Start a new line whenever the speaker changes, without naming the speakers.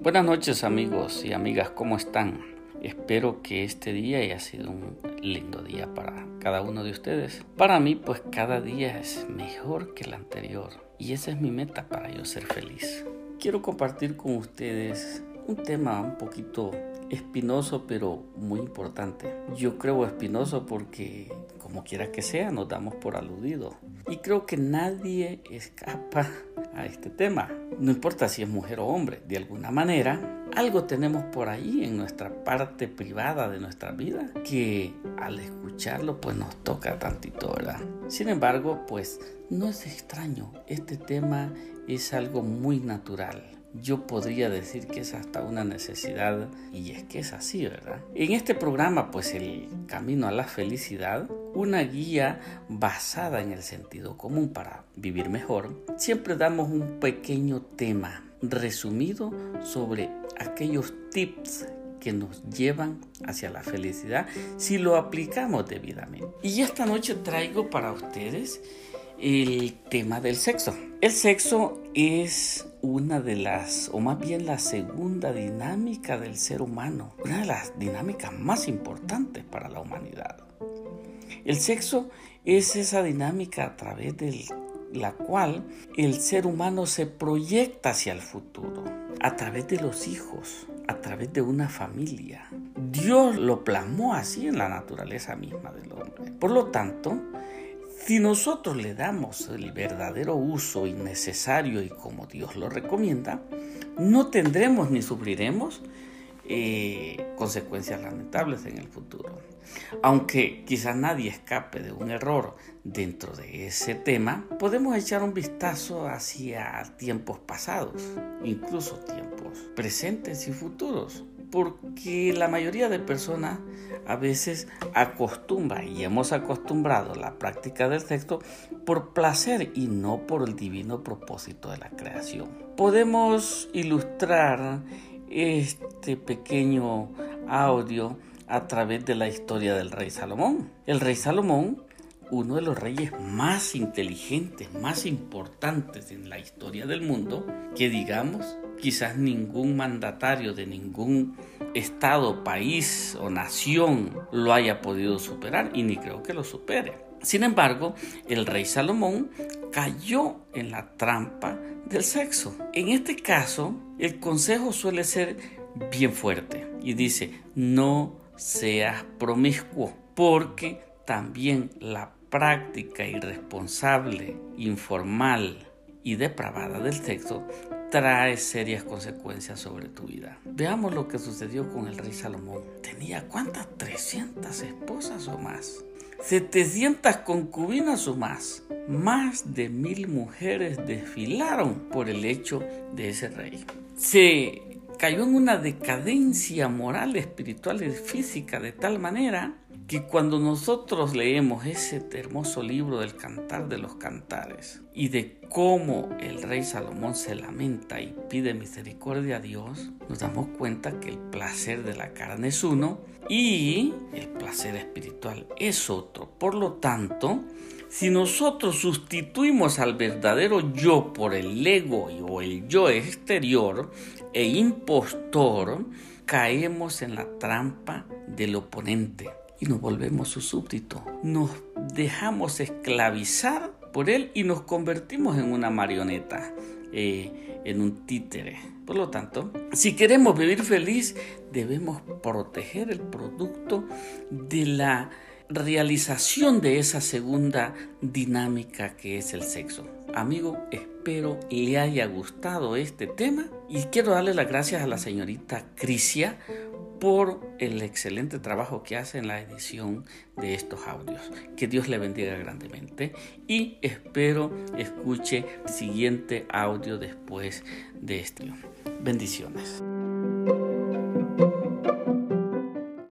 Buenas noches amigos y amigas, ¿cómo están? Espero que este día haya sido un lindo día para cada uno de ustedes. Para mí, pues cada día es mejor que el anterior y esa es mi meta para yo ser feliz. Quiero compartir con ustedes un tema un poquito espinoso, pero muy importante. Yo creo espinoso porque, como quiera que sea, nos damos por aludido. Y creo que nadie escapa a este tema. No importa si es mujer o hombre, de alguna manera, algo tenemos por ahí en nuestra parte privada de nuestra vida que al escucharlo pues nos toca tantito, ¿verdad? Sin embargo, pues no es extraño, este tema es algo muy natural yo podría decir que es hasta una necesidad y es que es así, ¿verdad? En este programa, pues el camino a la felicidad, una guía basada en el sentido común para vivir mejor, siempre damos un pequeño tema resumido sobre aquellos tips que nos llevan hacia la felicidad si lo aplicamos debidamente. Y esta noche traigo para ustedes el tema del sexo. El sexo es una de las, o más bien la segunda dinámica del ser humano, una de las dinámicas más importantes para la humanidad. El sexo es esa dinámica a través de la cual el ser humano se proyecta hacia el futuro, a través de los hijos, a través de una familia. Dios lo plasmó así en la naturaleza misma del hombre. Por lo tanto, si nosotros le damos el verdadero uso innecesario y como Dios lo recomienda, no tendremos ni sufriremos eh, consecuencias lamentables en el futuro. Aunque quizás nadie escape de un error dentro de ese tema, podemos echar un vistazo hacia tiempos pasados, incluso tiempos presentes y futuros porque la mayoría de personas a veces acostumbra y hemos acostumbrado la práctica del sexo por placer y no por el divino propósito de la creación. Podemos ilustrar este pequeño audio a través de la historia del rey Salomón. El rey Salomón uno de los reyes más inteligentes, más importantes en la historia del mundo, que digamos, quizás ningún mandatario de ningún estado, país o nación lo haya podido superar y ni creo que lo supere. Sin embargo, el rey Salomón cayó en la trampa del sexo. En este caso, el consejo suele ser bien fuerte y dice, no seas promiscuo, porque también la práctica irresponsable, informal y depravada del sexo trae serias consecuencias sobre tu vida. Veamos lo que sucedió con el rey Salomón. Tenía cuántas? 300 esposas o más. 700 concubinas o más. Más de mil mujeres desfilaron por el hecho de ese rey. Se cayó en una decadencia moral, espiritual y física de tal manera que cuando nosotros leemos ese hermoso libro del Cantar de los Cantares y de cómo el rey Salomón se lamenta y pide misericordia a Dios, nos damos cuenta que el placer de la carne es uno y el placer espiritual es otro. Por lo tanto, si nosotros sustituimos al verdadero yo por el ego o el yo exterior e impostor, caemos en la trampa del oponente y nos volvemos su súbdito. Nos dejamos esclavizar por él y nos convertimos en una marioneta, eh, en un títere. Por lo tanto, si queremos vivir feliz, debemos proteger el producto de la realización de esa segunda dinámica que es el sexo. Amigo, espero le haya gustado este tema y quiero darle las gracias a la señorita Crisia por el excelente trabajo que hace en la edición de estos audios. Que Dios le bendiga grandemente y espero escuche el siguiente audio después de este. Bendiciones.